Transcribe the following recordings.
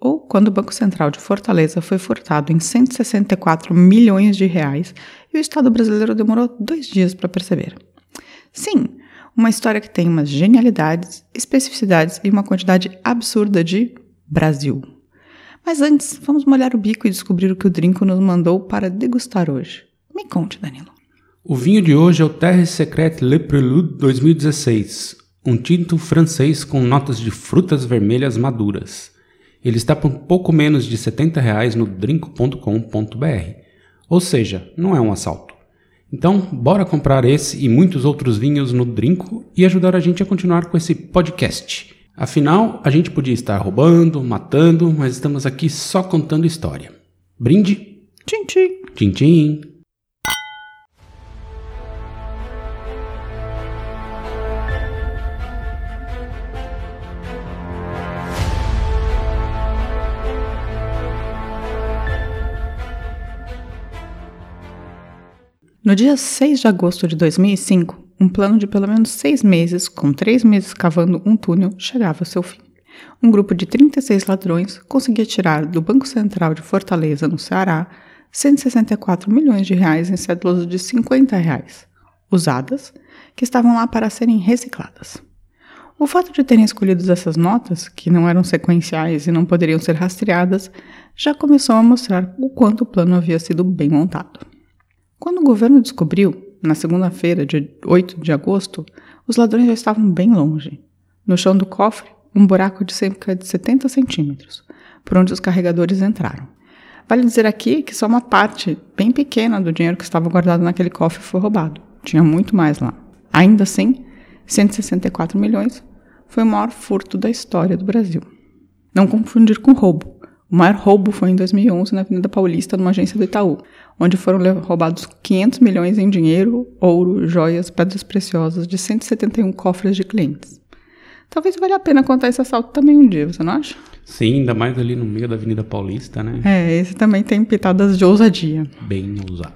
ou quando o Banco Central de Fortaleza foi furtado em 164 milhões de reais e o Estado brasileiro demorou dois dias para perceber. Sim, uma história que tem umas genialidades, especificidades e uma quantidade absurda de Brasil. Mas antes, vamos molhar o bico e descobrir o que o Drinco nos mandou para degustar hoje. Me conte, Danilo. O vinho de hoje é o Terre Secrète Le Prelude 2016, um tinto francês com notas de frutas vermelhas maduras. Ele está por pouco menos de 70 reais no drinco.com.br, ou seja, não é um assalto. Então, bora comprar esse e muitos outros vinhos no Drinco e ajudar a gente a continuar com esse podcast. Afinal, a gente podia estar roubando, matando, mas estamos aqui só contando história. Brinde? Tchim, tchim. Tchim, tchim. No dia 6 de agosto de 2005, um plano de pelo menos seis meses, com três meses cavando um túnel, chegava ao seu fim. Um grupo de 36 ladrões conseguia tirar do Banco Central de Fortaleza, no Ceará, 164 milhões de reais em cédulas de 50 reais, usadas, que estavam lá para serem recicladas. O fato de terem escolhido essas notas, que não eram sequenciais e não poderiam ser rastreadas, já começou a mostrar o quanto o plano havia sido bem montado. Quando o governo descobriu, na segunda-feira, dia 8 de agosto, os ladrões já estavam bem longe. No chão do cofre, um buraco de cerca de 70 centímetros, por onde os carregadores entraram. Vale dizer aqui que só uma parte bem pequena do dinheiro que estava guardado naquele cofre foi roubado. Tinha muito mais lá. Ainda assim, 164 milhões foi o maior furto da história do Brasil. Não confundir com roubo. O maior roubo foi em 2011 na Avenida Paulista, numa agência do Itaú, onde foram roubados 500 milhões em dinheiro, ouro, joias, pedras preciosas de 171 cofres de clientes. Talvez valha a pena contar esse assalto também um dia, você não acha? Sim, ainda mais ali no meio da Avenida Paulista, né? É, esse também tem pitadas de ousadia. Bem ousado.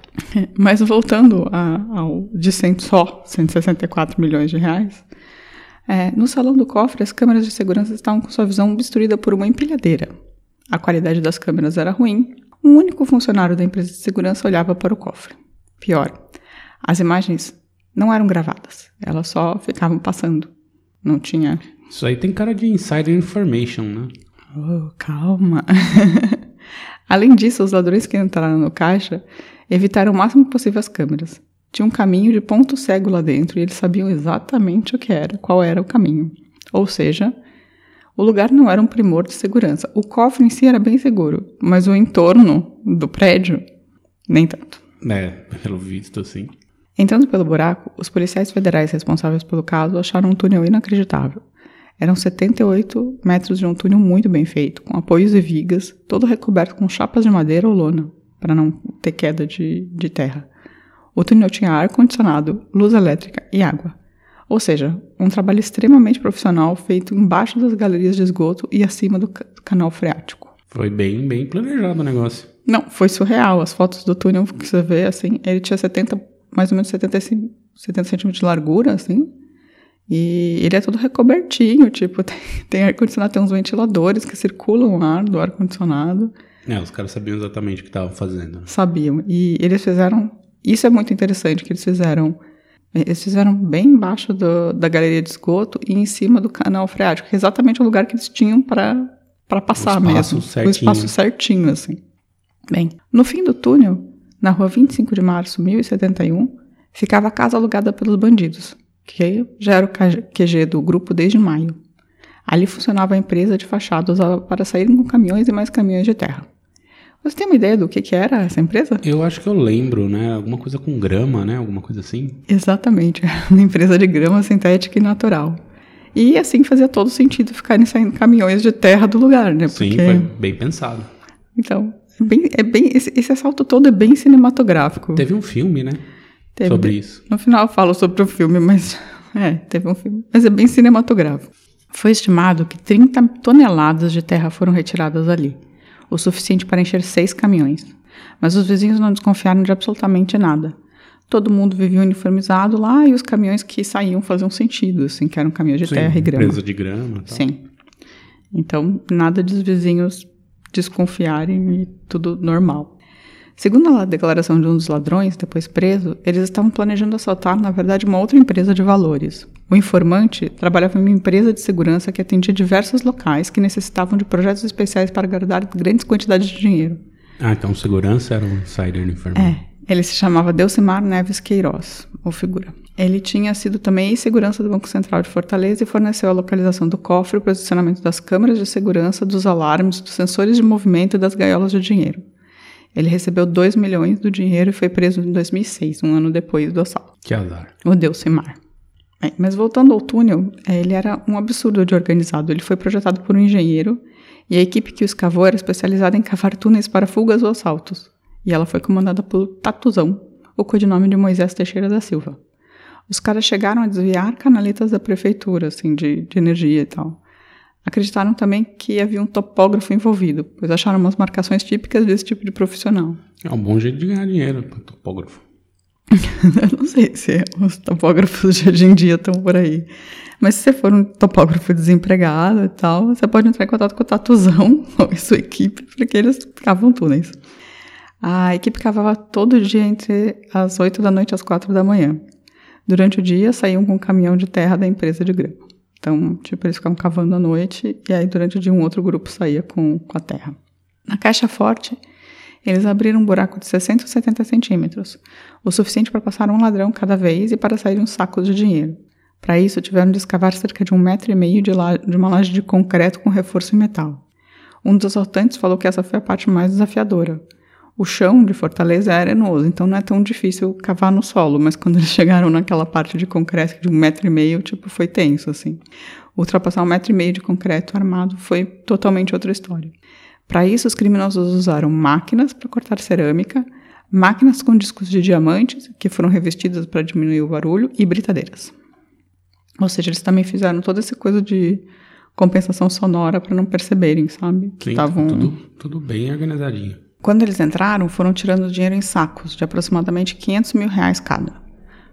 Mas voltando a, ao de 100 só, 164 milhões de reais, é, no salão do cofre as câmeras de segurança estavam com sua visão obstruída por uma empilhadeira. A qualidade das câmeras era ruim. Um único funcionário da empresa de segurança olhava para o cofre. Pior, as imagens não eram gravadas, elas só ficavam passando. Não tinha. Isso aí tem cara de insider information, né? Oh, calma. Além disso, os ladrões que entraram no caixa evitaram o máximo possível as câmeras. Tinha um caminho de ponto cego lá dentro e eles sabiam exatamente o que era, qual era o caminho. Ou seja, o lugar não era um primor de segurança. O cofre em si era bem seguro, mas o entorno do prédio, nem tanto. É, pelo visto, sim. Entrando pelo buraco, os policiais federais responsáveis pelo caso acharam um túnel inacreditável. Eram 78 metros de um túnel muito bem feito, com apoios e vigas, todo recoberto com chapas de madeira ou lona, para não ter queda de, de terra. O túnel tinha ar-condicionado, luz elétrica e água. Ou seja, um trabalho extremamente profissional feito embaixo das galerias de esgoto e acima do, do canal freático. Foi bem, bem planejado o negócio. Não, foi surreal. As fotos do túnel que você vê, assim, ele tinha 70, mais ou menos 75, 70 centímetros de largura, assim. E ele é todo recobertinho, tipo, tem, tem ar-condicionado, tem uns ventiladores que circulam o ar do ar-condicionado. É, os caras sabiam exatamente o que estavam fazendo. Sabiam. E eles fizeram. Isso é muito interessante, que eles fizeram eles fizeram bem embaixo do, da galeria de esgoto e em cima do canal freático, que é exatamente o lugar que eles tinham para passar o mesmo. Certinho. O espaço certinho, assim. Bem, no fim do túnel, na rua 25 de março, 1071, ficava a casa alugada pelos bandidos, que já era o QG do grupo desde maio. Ali funcionava a empresa de fachada usada para sair com caminhões e mais caminhões de terra. Você tem uma ideia do que, que era essa empresa? Eu acho que eu lembro, né? Alguma coisa com grama, né? Alguma coisa assim. Exatamente. Uma empresa de grama sintética e natural. E assim fazia todo sentido ficarem saindo caminhões de terra do lugar, né? Sim, Porque- foi bem pensado. Então, é bem, é bem, esse, esse assalto todo é bem cinematográfico. Teve um filme, né? Teve- Sobre isso. No final eu falo sobre o filme, mas. É, teve um filme. Mas é bem cinematográfico. Foi estimado que 30 toneladas de terra foram retiradas ali, o suficiente para encher seis caminhões. Mas os vizinhos não desconfiaram de absolutamente nada. Todo mundo vivia uniformizado lá e os caminhões que saíam faziam sentido, assim, que eram caminhões de Sim, terra e grama. Empresa de grama. tal. Sim. Então, nada de os vizinhos desconfiarem e tudo normal. Segundo a declaração de um dos ladrões, depois preso, eles estavam planejando assaltar, na verdade, uma outra empresa de valores. O informante trabalhava em uma empresa de segurança que atendia diversos locais que necessitavam de projetos especiais para guardar grandes quantidades de dinheiro. Ah, então segurança era um insider enfermeiro. É, ele se chamava Delcimar Neves Queiroz, ou figura. Ele tinha sido também ex-segurança do Banco Central de Fortaleza e forneceu a localização do cofre, o posicionamento das câmeras de segurança, dos alarmes, dos sensores de movimento e das gaiolas de dinheiro. Ele recebeu 2 milhões do dinheiro e foi preso em 2006, um ano depois do assalto. Que azar. O Delcimar. Bem, mas voltando ao túnel, eh, ele era um absurdo de organizado. Ele foi projetado por um engenheiro e a equipe que o escavou era especializada em cavar túneis para fugas ou assaltos. E ela foi comandada pelo Tatuzão, o codinome de Moisés Teixeira da Silva. Os caras chegaram a desviar canaletas da prefeitura, assim, de, de energia e tal. Acreditaram também que havia um topógrafo envolvido, pois acharam umas marcações típicas desse tipo de profissional. É um bom jeito de ganhar dinheiro para topógrafo. Eu não sei se os topógrafos de hoje em dia estão por aí. Mas se você for um topógrafo desempregado e tal, você pode entrar em contato com o Tatuzão ou a sua equipe, porque eles cavam túneis. A equipe cavava todo dia entre as 8 da noite e as 4 da manhã. Durante o dia, saíam com um caminhão de terra da empresa de grama. Então, tipo, eles ficavam cavando à noite e aí durante o dia um outro grupo saía com, com a terra. Na caixa forte, eles abriram um buraco de 60 ou 70 centímetros, o suficiente para passar um ladrão cada vez e para sair uns sacos de dinheiro. Para isso, tiveram de escavar cerca de um metro e meio de, de uma laje de concreto com reforço em metal. Um dos assaltantes falou que essa foi a parte mais desafiadora. O chão de Fortaleza é arenoso, então não é tão difícil cavar no solo, mas quando eles chegaram naquela parte de concreto de um metro e meio, tipo, foi tenso, assim. Ultrapassar um metro e meio de concreto armado foi totalmente outra história. Para isso, os criminosos usaram máquinas para cortar cerâmica, máquinas com discos de diamantes, que foram revestidas para diminuir o barulho, e britadeiras. Ou seja, eles também fizeram toda essa coisa de compensação sonora para não perceberem, sabe? Que estavam. tudo, tudo bem organizadinho. Quando eles entraram, foram tirando dinheiro em sacos, de aproximadamente 500 mil reais cada.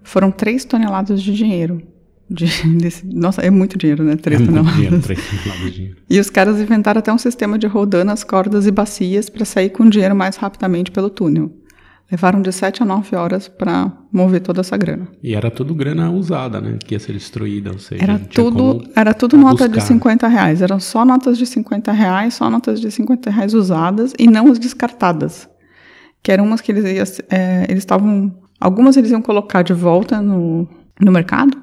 Foram 3 toneladas de dinheiro. De- desse- nossa, é muito dinheiro, né? 3 é muito toneladas. dinheiro, três toneladas de dinheiro. E os caras inventaram até um sistema de roldanas, cordas e bacias para sair com dinheiro mais rapidamente pelo túnel. Levaram de 7 a 9 horas para mover toda essa grana. E era tudo grana usada, né? Que ia ser destruída, ou seja, Era não tudo, era tudo nota de buscar. 50 reais. Eram só notas de 50 reais, só notas de 50 reais usadas e não as descartadas. Que eram umas que eles é, eles estavam. Algumas eles iam colocar de volta no, no mercado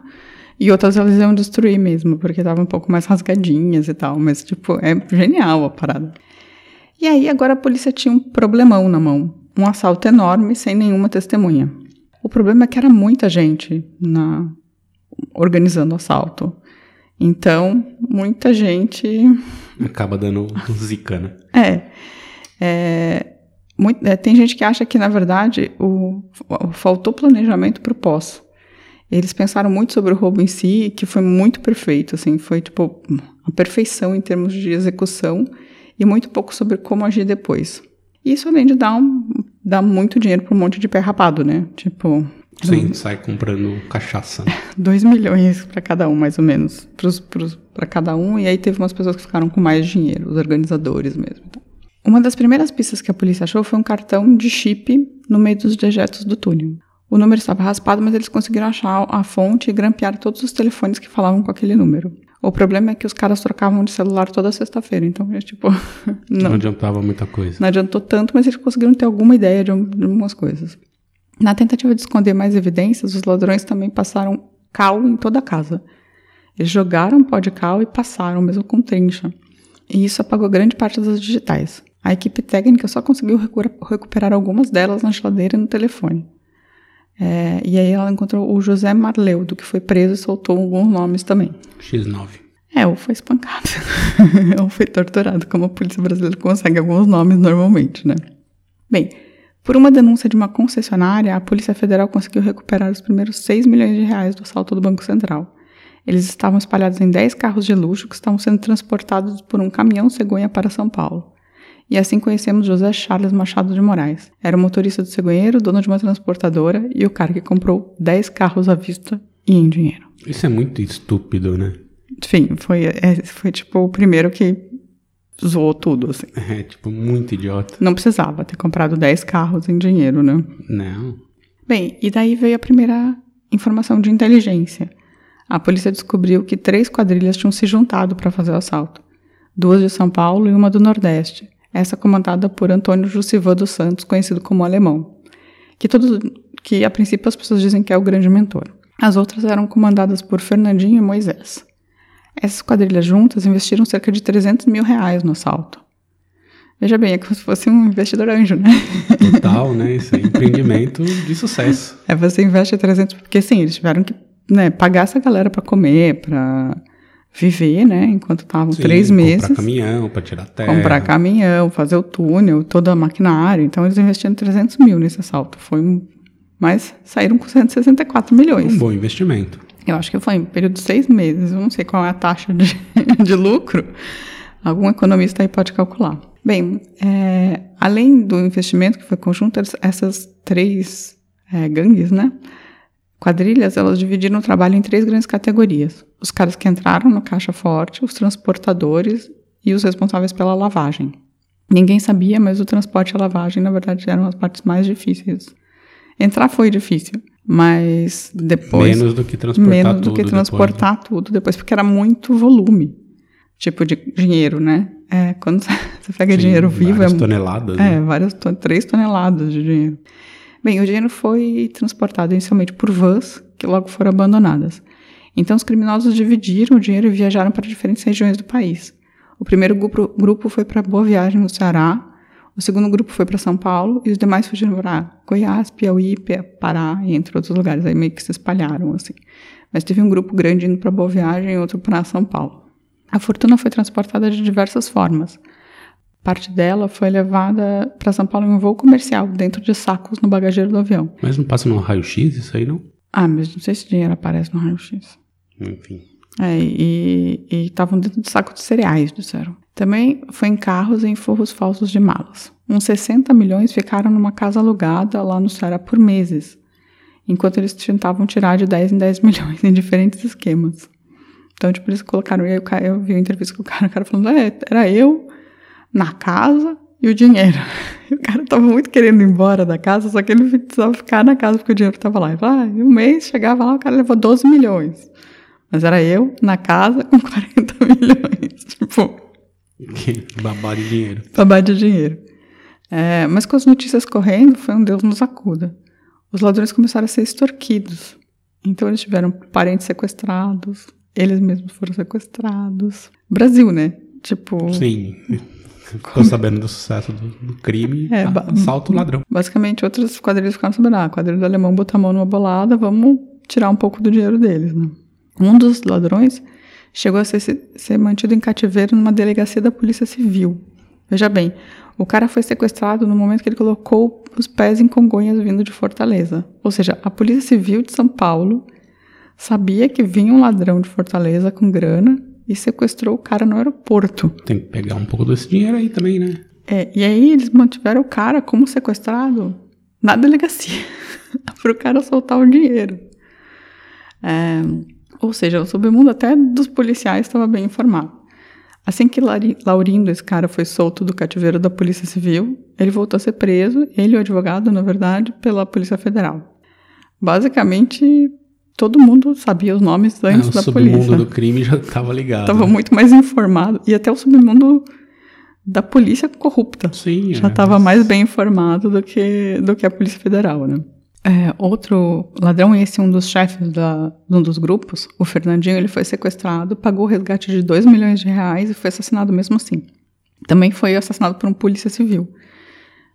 e outras eles iam destruir mesmo, porque estavam um pouco mais rasgadinhas e tal. Mas, tipo, é genial a parada. E aí agora a polícia tinha um problemão na mão. Um assalto enorme sem nenhuma testemunha. O problema é que era muita gente na, organizando o assalto. Então, muita gente. Acaba dando zica, né? É. é, muito- é, tem gente que acha que, na verdade, o, o- faltou planejamento para o pós. Eles pensaram muito sobre o roubo em si, que foi muito perfeito, assim, foi tipo a perfeição em termos de execução e muito pouco sobre como agir depois. Isso além de dar, um, dar muito dinheiro para um monte de pé rapado, né? Tipo, Sim, sai comprando cachaça. né? 2 milhões para cada um, mais ou menos, para cada um, e aí teve umas pessoas que ficaram com mais dinheiro, os organizadores mesmo. então. Uma das primeiras pistas que a polícia achou foi um cartão de chip no meio dos dejetos do túnel. O número estava raspado, mas eles conseguiram achar a fonte e grampear todos os telefones que falavam com aquele número. O problema é que os caras trocavam de celular toda sexta-feira, então é tipo. Não. Não, adiantava muita coisa. não adiantou tanto, mas eles conseguiram ter alguma ideia de, um- algumas coisas. Na tentativa de esconder mais evidências, os ladrões também passaram cal em toda a casa. Eles jogaram pó de cal e passaram, mesmo com trincha. E isso apagou grande parte das digitais. A equipe técnica só conseguiu recu- recuperar algumas delas na geladeira e no telefone. É, e aí ela encontrou o José Marleudo, que foi preso e soltou alguns nomes também. X9. É, ou foi espancado, ou foi torturado, como a polícia brasileira consegue alguns nomes normalmente, né? Bem, por uma denúncia de uma concessionária, a Polícia Federal conseguiu recuperar os primeiros 6 milhões de reais do assalto do Banco Central. Eles estavam espalhados em 10 carros de luxo que estavam sendo transportados por um caminhão cegonha para São Paulo. E assim conhecemos José Charles Machado de Moraes. Era o motorista do cegonheiro, dono de uma transportadora e o cara que comprou 10 carros à vista e em dinheiro. Isso é muito estúpido, né? Enfim, foi, é, foi tipo o primeiro que zoou tudo, assim. É, tipo, muito idiota. Não precisava ter comprado 10 carros em dinheiro, né? Não. Bem, e daí veio a primeira informação de inteligência. A polícia descobriu que três quadrilhas tinham se juntado para fazer o assalto. Duas de São Paulo e uma do Nordeste essa comandada por Antônio Jussivan dos Santos, conhecido como Alemão, que, todos, que a princípio as pessoas dizem que é o grande mentor. As outras eram comandadas por Fernandinho e Moisés. Essas quadrilhas juntas investiram cerca de 300 mil reais no assalto. Veja bem, é como se fosse um investidor anjo, né? Total, né? Isso é empreendimento de sucesso. É, você investe 300, porque sim, eles tiveram que né, pagar essa galera para comer, para viver, né? Enquanto estavam três meses. Comprar caminhão para tirar terra. Comprar caminhão, fazer o túnel, toda a maquinária. Então eles investiram 300 mil nesse assalto. Foi um, mas saíram com 164 milhões. Um bom investimento. Eu acho que foi em período de seis meses. Eu não sei qual é a taxa de, de lucro. Algum economista aí pode calcular. Bem, é, além do investimento que foi conjunto, essas três é, gangues, né? Quadrilhas, elas dividiram o trabalho em três grandes categorias: os caras que entraram no caixa forte, os transportadores e os responsáveis pela lavagem. Ninguém sabia, mas o transporte e a lavagem, na verdade, eram as partes mais difíceis. Entrar foi difícil, mas depois. Menos do que transportar menos tudo. do que transportar depois, né? tudo depois, porque era muito volume. Tipo de dinheiro, né? É, quando você pega Sim, dinheiro vivo. Várias é, toneladas. É, né? várias, três toneladas de dinheiro. Bem, o dinheiro foi transportado inicialmente por vans, que logo foram abandonadas. Então, os criminosos dividiram o dinheiro e viajaram para diferentes regiões do país. O primeiro grupo, foi para Boa Viagem, no Ceará. O segundo grupo foi para São Paulo. E os demais fugiram para Goiás, Piauí, Pará entre outros lugares. Aí meio que se espalharam, assim. Mas teve um grupo grande indo para Boa Viagem e outro para São Paulo. A fortuna foi transportada de diversas formas. Parte dela foi levada para São Paulo em um voo comercial, dentro de sacos no bagageiro do avião. Mas não passa no raio-x isso aí, não? Ah, mas não sei se dinheiro aparece no raio-x. Enfim. É, e estavam dentro de saco de cereais, disseram. Também foi em carros e em forros falsos de malas. Uns 60 milhões ficaram numa casa alugada lá no Ceará por meses, enquanto eles tentavam tirar de 10 em 10 milhões em diferentes esquemas. Então, tipo, eles colocaram. E aí eu vi uma entrevista com o cara, o cara falando: é, era eu na casa e o dinheiro. E o cara tava muito querendo ir embora da casa, só que ele precisava ficar na casa porque o dinheiro tava lá. E ah, um mês chegava lá, o cara levou 12 milhões. Mas era eu na casa com 40 milhões. Tipo. Babado de dinheiro. Babado de dinheiro. É, mas com as notícias correndo, foi um Deus nos acuda. Os ladrões começaram a ser extorquidos. Então eles tiveram parentes sequestrados, eles mesmos foram sequestrados. Brasil, né? Tipo. Sim. Ficou sabendo do sucesso do, crime, É, tá, ba- assalta o ladrão. Basicamente, outras quadrilhas ficaram sabendo, ah, a quadrilha do alemão botou a mão numa bolada, vamos tirar um pouco do dinheiro deles, né? Um dos ladrões chegou a ser, ser mantido em cativeiro numa delegacia da Polícia Civil. Veja bem, o cara foi sequestrado no momento que ele colocou os pés em Congonhas vindo de Fortaleza. Ou seja, a Polícia Civil de São Paulo sabia que vinha um ladrão de Fortaleza com grana e sequestrou o cara no aeroporto. Tem que pegar um pouco desse dinheiro aí também, né? É, e aí eles mantiveram o cara como sequestrado na delegacia para o cara soltar o dinheiro. É, ou seja, o submundo até dos policiais estava bem informado. Assim que Laurindo, esse cara, foi solto do cativeiro da Polícia Civil, ele voltou a ser preso, ele e o advogado, na verdade, pela Polícia Federal. Basicamente, todo mundo sabia os nomes antes Ah, o da submundo polícia. do crime já tava ligado. Estava né? muito mais informado. E até o submundo da polícia corrupta Sim, já é, estava mas- mais bem informado do que, do que a Polícia Federal, né? É, outro ladrão, esse um dos chefes da, de um dos grupos, o Fernandinho, ele foi sequestrado, pagou o resgate de 2 milhões de reais e foi assassinado mesmo assim. Também foi assassinado por um polícia civil.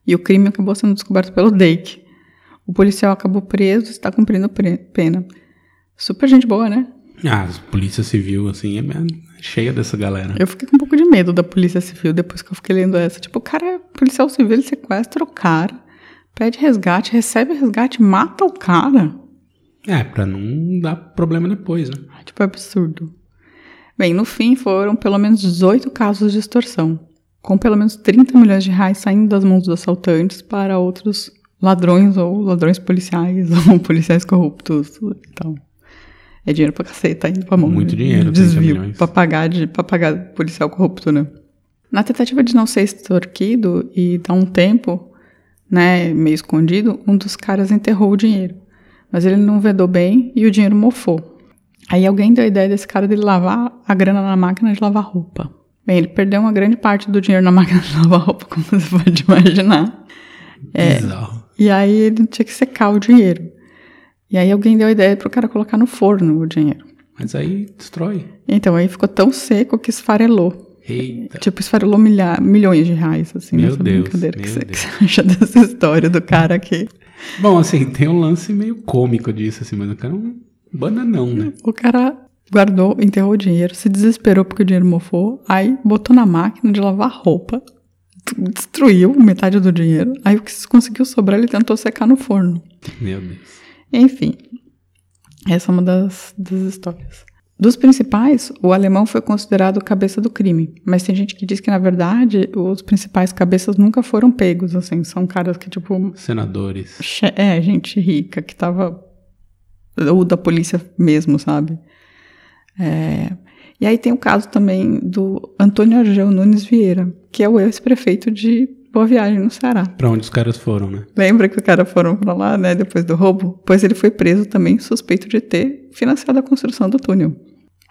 E o crime acabou sendo descoberto pelo DEIC. O policial acabou preso e está cumprindo pena. Super gente boa, né? Ah, a polícia civil, assim, é cheia dessa galera. Eu fiquei com um pouco de medo da polícia civil depois que eu fiquei lendo essa. Tipo, o cara policial civil, ele sequestra o cara, pede resgate, recebe resgate, mata o cara. É, pra não dar problema depois, né? Tipo, é absurdo. Bem, no fim foram pelo menos 18 casos de extorsão, com pelo menos 30 milhões de reais saindo das mãos dos assaltantes para outros ladrões ou ladrões policiais ou policiais corruptos e tal. É dinheiro pra caceta indo pra mão. Muito né? dinheiro, 30 Desvio pra pagar, de, pra pagar policial corrupto, né? Na tentativa de não ser extorquido e dar um tempo, né, meio escondido, um dos caras enterrou o dinheiro. Mas ele não vedou bem e o dinheiro mofou. Aí alguém deu a ideia desse cara dele lavar a grana na máquina de lavar roupa. Bem, ele perdeu uma grande parte do dinheiro na máquina de lavar roupa, como você pode imaginar. É. Bizarro. E aí ele tinha que secar o dinheiro. E aí alguém deu a ideia pro cara colocar no forno o dinheiro. Mas aí destrói. Então aí ficou tão seco que esfarelou. Eita. Tipo, esfarelou milha- milhões de reais, assim, Meu nessa Deus, brincadeira. O que meu você, Deus. que você acha dessa história do cara aqui? Bom, assim, tem um lance meio cômico disso, assim, mas o cara é um bananão, né? O cara guardou, enterrou o dinheiro, se desesperou porque o dinheiro mofou, aí botou na máquina de lavar roupa, destruiu metade do dinheiro, aí o que conseguiu sobrar ele tentou secar no forno. Meu Deus. Enfim, essa é uma das, das histórias. Dos principais, o alemão foi considerado cabeça do crime, mas tem gente que diz que, na verdade, os principais cabeças nunca foram pegos, assim, são caras que, tipo, Senadores. é, gente rica que tava. Ou da polícia mesmo, sabe? É, e aí tem o caso também do Antônio Argel Nunes Vieira, que é o ex-prefeito de Boa Viagem, no Ceará. Pra onde os caras foram, né? Lembra que os caras foram pra lá, né, depois do roubo? Pois ele foi preso também, suspeito de ter financiado a construção do túnel.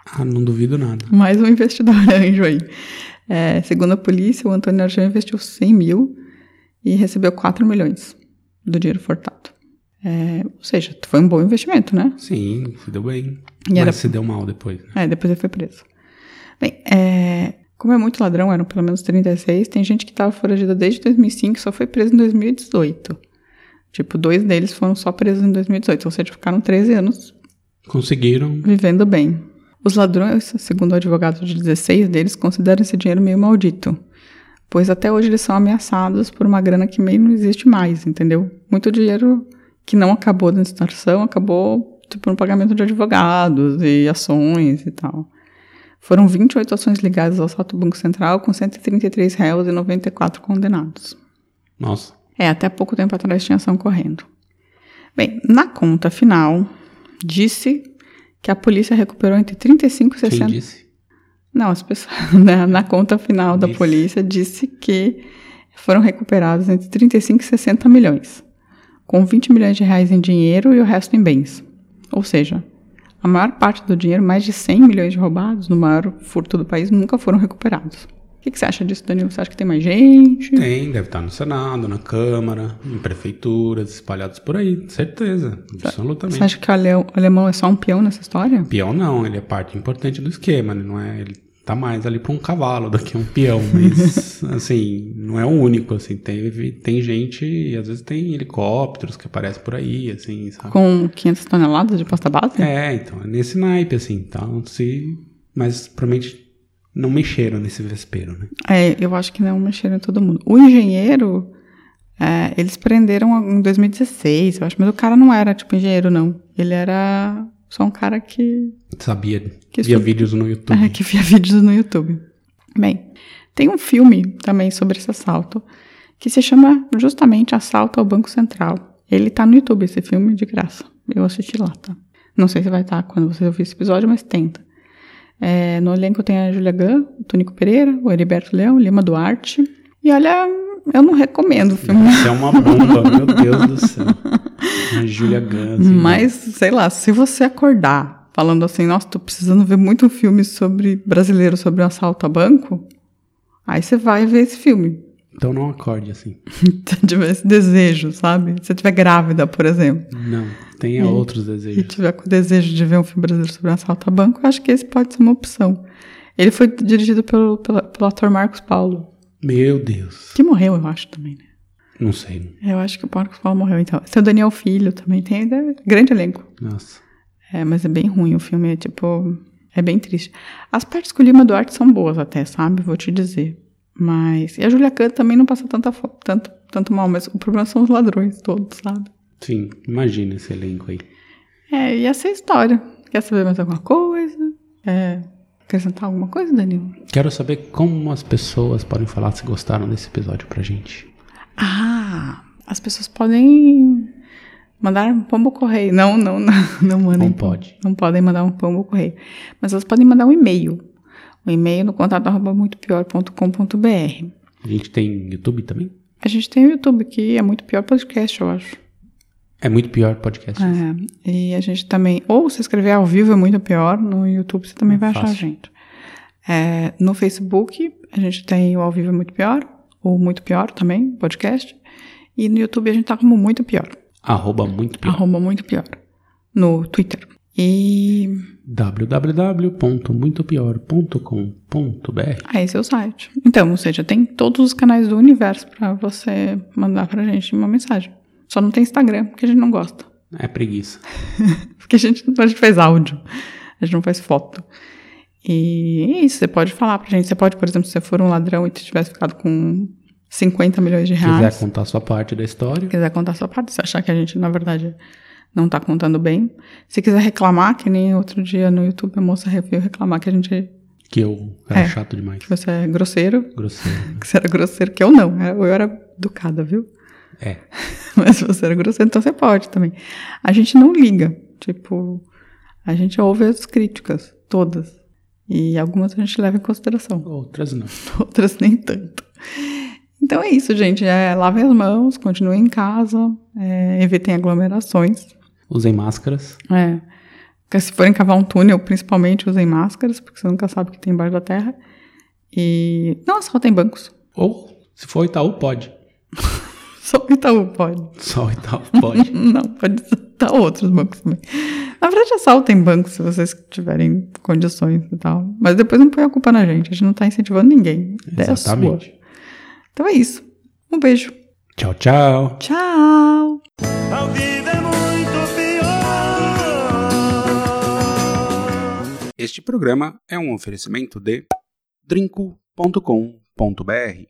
Ah, não duvido nada. Mais um investidor anjo aí. É, segundo a polícia, o Antônio Argel investiu 100 mil e recebeu 4 milhões do dinheiro furtado. É, ou seja, foi um bom investimento, né? Sim, se deu bem. E mas era- se deu mal depois, né? É, depois ele foi preso. Bem, é, como é muito ladrão, eram pelo menos 36, tem gente que estava foragida desde 2005 e só foi preso em 2018. Tipo, dois deles foram só presos em 2018, ou seja, ficaram 13 anos Conseguiram. vivendo bem. Os ladrões, segundo o advogado de 16 deles, consideram esse dinheiro meio maldito, pois até hoje eles são ameaçados por uma grana que meio não existe mais, entendeu? Muito dinheiro que não acabou da extorsão, acabou tipo, no pagamento de advogados e ações e tal. Foram 28 ações ligadas ao assalto do Banco Central, com 133 réus e 94 condenados. Nossa. É, até pouco tempo atrás tinha ação correndo. Bem, na conta final, disse que a polícia recuperou entre 35 e Quem 60... disse? Não, as pessoas, né, na conta final da Disse. polícia, disse que foram recuperados entre 35 e 60 milhões, com 20 milhões de reais em dinheiro e o resto em bens. Ou seja, a maior parte do dinheiro, mais de 100 milhões de roubados no maior furto do país, nunca foram recuperados. O que, que você acha disso, Danilo? Você acha que tem mais gente? Tem, deve estar no Senado, na Câmara, em prefeituras, espalhados por aí, certeza. Absolutamente. Você acha que o alemão é só um peão nessa história? Peão não, ele é parte importante do esquema, ele não é, ele tá mais ali para um cavalo do que um peão, mas assim, não é o único, assim, teve, tem gente, e às vezes tem helicópteros que aparecem por aí, assim, sabe? Com 500 toneladas de pasta base? É, então, é nesse naipe, assim, então se, mas provavelmente não mexeram nesse vespeiro, né? É, eu acho que não mexeram em todo mundo. O engenheiro, é, eles prenderam em 2016, eu acho, mas o cara não era tipo engenheiro, não. Ele era só um cara que, Sabia, Que via vídeos no YouTube. é, que via vídeos no YouTube. Bem, tem um filme também sobre esse assalto que se chama justamente Assalto ao Banco Central. Ele tá no YouTube, esse filme, de graça. Eu assisti lá, tá? Não sei se vai estar quando você ouvir esse episódio, mas tenta. É, no elenco tem a Julia Gunn, o Tonico Pereira, o Heriberto Leão, o Lima Duarte. E olha, eu não recomendo o filme. Isso é uma bomba, meu Deus do céu. A Julia Gunn. assim, Mas, sei lá, se você acordar falando assim, nossa, tô precisando ver muito filme sobre brasileiro sobre um assalto a banco, aí você vai ver esse filme. Então não acorde assim. Se tiver esse desejo, sabe? Se você estiver grávida, por exemplo, Não, tenha outros e desejos. tiver com desejo de ver um filme brasileiro sobre um assalto a banco, eu acho que esse pode ser uma opção. Ele foi dirigido pelo, pela- pelo ator Marcos Paulo, Meu Deus. que morreu, eu acho, também, né? Não sei. Eu acho que o Marcos Paulo morreu, então. O Daniel Filho também, tem é, grande elenco. Nossa. É, mas é bem ruim o filme, é tipo. É bem triste. As partes com o Lima Duarte são boas até, sabe? Vou te dizer. Mas. E a Julia Kahn também não passa tanta, tanto, tanto mal, mas o problema são os ladrões todos, sabe? Sim, imagina esse elenco aí. É, e essa é a história. Quer saber mais alguma coisa? É, acrescentar alguma coisa, Danilo? Quero saber como as pessoas podem falar se gostaram desse episódio pra gente. Ah, as pessoas podem mandar um pombo correio. Não, não, não, não mandem. Não pode. Não podem mandar um pombo correio. Mas elas podem mandar um e-mail. Um e-mail no contato arroba muitopior.com.br. A gente tem YouTube também? A gente tem o YouTube, que é muito pior podcast, eu acho. É muito pior podcast. É, e a gente também, ou se escrever ao vivo é muito pior, no YouTube você também vai achar a Fácil. gente. É, no Facebook, a gente tem o ao vivo é muito pior, o muito pior também, podcast. E no YouTube a gente tá como muito pior, Arroba muito pior. arroba muito pior, no Twitter. E www.muitopior.com.br ah, esse é o site. Então, ou seja, tem todos os canais do universo pra você mandar pra gente uma mensagem. Só não tem Instagram, porque a gente não gosta. É preguiça. Porque a gente, a gente faz áudio, a gente não faz foto. E é isso, você pode falar pra gente. Você pode, por exemplo, se você for um ladrão e tivesse ficado com 50 milhões de Se reais, quiser contar sua parte da história, quiser contar sua parte, se achar que a gente, na verdade, não tá contando bem. Se quiser reclamar, que nem outro dia no YouTube a moça veio reclamar que a gente, que eu era É. chato demais. que você é grosseiro, Grosseiro. que você era grosseiro, que eu não, eu era educada, viu? É. Mas se você era grosseiro, então você pode também. A gente não liga. Tipo, a gente ouve as críticas, todas. E algumas a gente leva em consideração, Outras não. outras nem tanto. Então é isso, gente. É, lavem as mãos, continuem em casa, é, evitem aglomerações. Usem máscaras. É. Porque Se forem cavar um túnel, principalmente usem máscaras, porque você nunca sabe o que tem embaixo da terra. E não assaltem bancos. Ou, se for Itaú, pode. Só o Itaú pode. Só o Itaú pode. Não, pode assaltar outros bancos também. Na verdade, assaltem bancos se vocês tiverem condições e tal. Mas depois não põe a culpa na gente. A gente não tá incentivando ninguém. É. Exatamente. Então é isso. Um beijo. Tchau, tchau. Tchau! A vida é muito pior. Este programa é um oferecimento de drinco.com.br